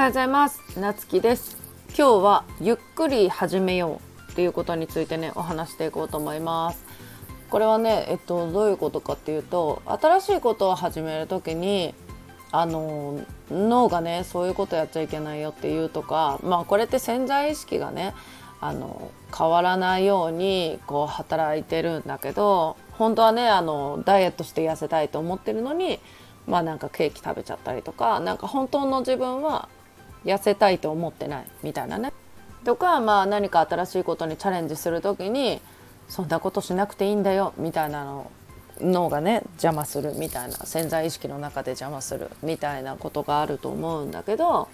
はようございます。なつきです。今日はゆっくり始めようっていうことについてねお話していこうと思います。これはねえっとどういうことかっていうと新しいことを始める時にあの脳がねそういうことやっちゃいけないよっていうとかまあこれって潜在意識がねあの変わらないようにこう働いてるんだけど本当はねあのダイエットして痩せたいと思ってるのにまあなんかケーキ食べちゃったりとかなんか本当の自分は痩せたいと思ってないみたいなね。とかまあ何か新しいことにチャレンジする時にそんなことしなくていいんだよみたいなの脳がね邪魔するみたいな潜在意識の中で邪魔するみたいなことがあると思うんだけど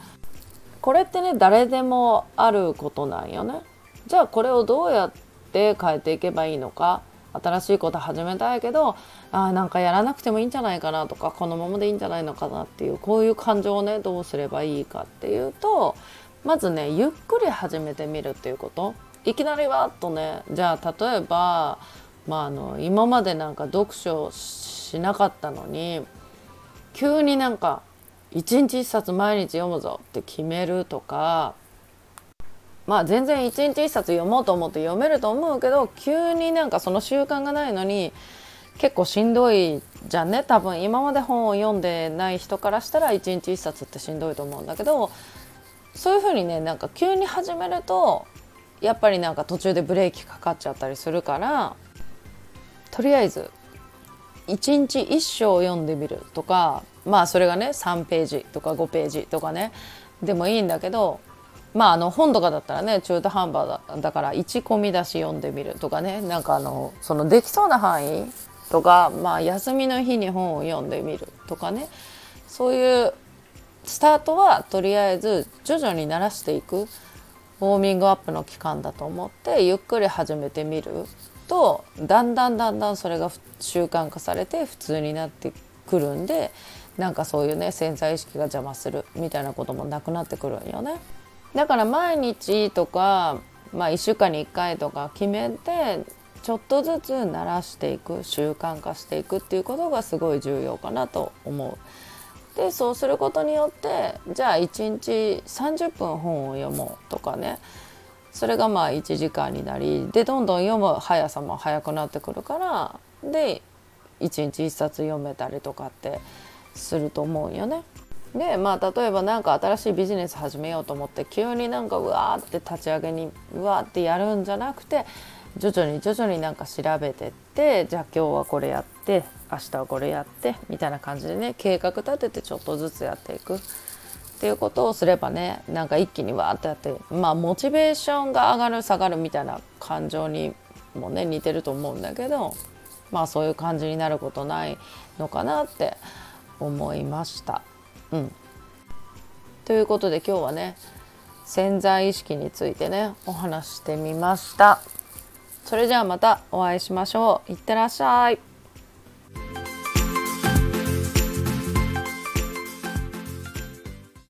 これってね誰でもあることなんよね。じゃあこれをどうやって変えていけばいいのか新しいこと始めたいけどあなんかやらなくてもいいんじゃないかなとかこのままでいいんじゃないのかなっていうこういう感情をねどうすればいいかっていうとまずねゆっくり始めてみるっていうこと。いきなりわっとねじゃあ例えば、まあ、あの今までなんか読書しなかったのに急になんか一日一冊毎日読むぞって決めるとかまあ全然一日一冊読もうと思って読めると思うけど急になんかその習慣がないのに結構しんどいじゃんね。多分今まで本を読んでない人からしたら一日一冊ってしんどいと思うんだけどそういうふうにねなんか急に始めるとやっぱりなんか途中でブレーキかかっちゃったりするからとりあえず1日1章読んでみるとかまあそれがね3ページとか5ページとかねでもいいんだけどまああの本とかだったらね中途半端だだから1込み出し読んでみるとかねなんかあのそのできそうな範囲とか、まあ、休みの日に本を読んでみるとかねそういうスタートはとりあえず徐々に慣らしていくウォーミングアップの期間だと思ってゆっくり始めてみるとだんだんだんだんそれが習慣化されて普通になってくるんでなんかそういうね潜在意識が邪魔するみたいなこともなくなってくるんよね。だから毎日とか、まあ、1週間に1回とか決めてちょっとずつ慣らしていく習慣化していくっていうことがすごい重要かなと思う。でそうすることによってじゃあ1日30分本を読もうとかねそれがまあ1時間になりでどんどん読む速さも速くなってくるからで1日1冊読めたりとかってすると思うよね。でまあ例えば何か新しいビジネス始めようと思って急になんかうわーって立ち上げにうわーってやるんじゃなくて徐々に徐々になんか調べてってじゃあ今日はこれやって明日はこれやってみたいな感じでね計画立ててちょっとずつやっていくっていうことをすればねなんか一気にわーってやってまあモチベーションが上がる下がるみたいな感情にもね似てると思うんだけどまあそういう感じになることないのかなって思いました。うん、ということで今日はね潜在意識についてねお話してみました。それじゃあまたお会いしましょう。いってらっしゃい。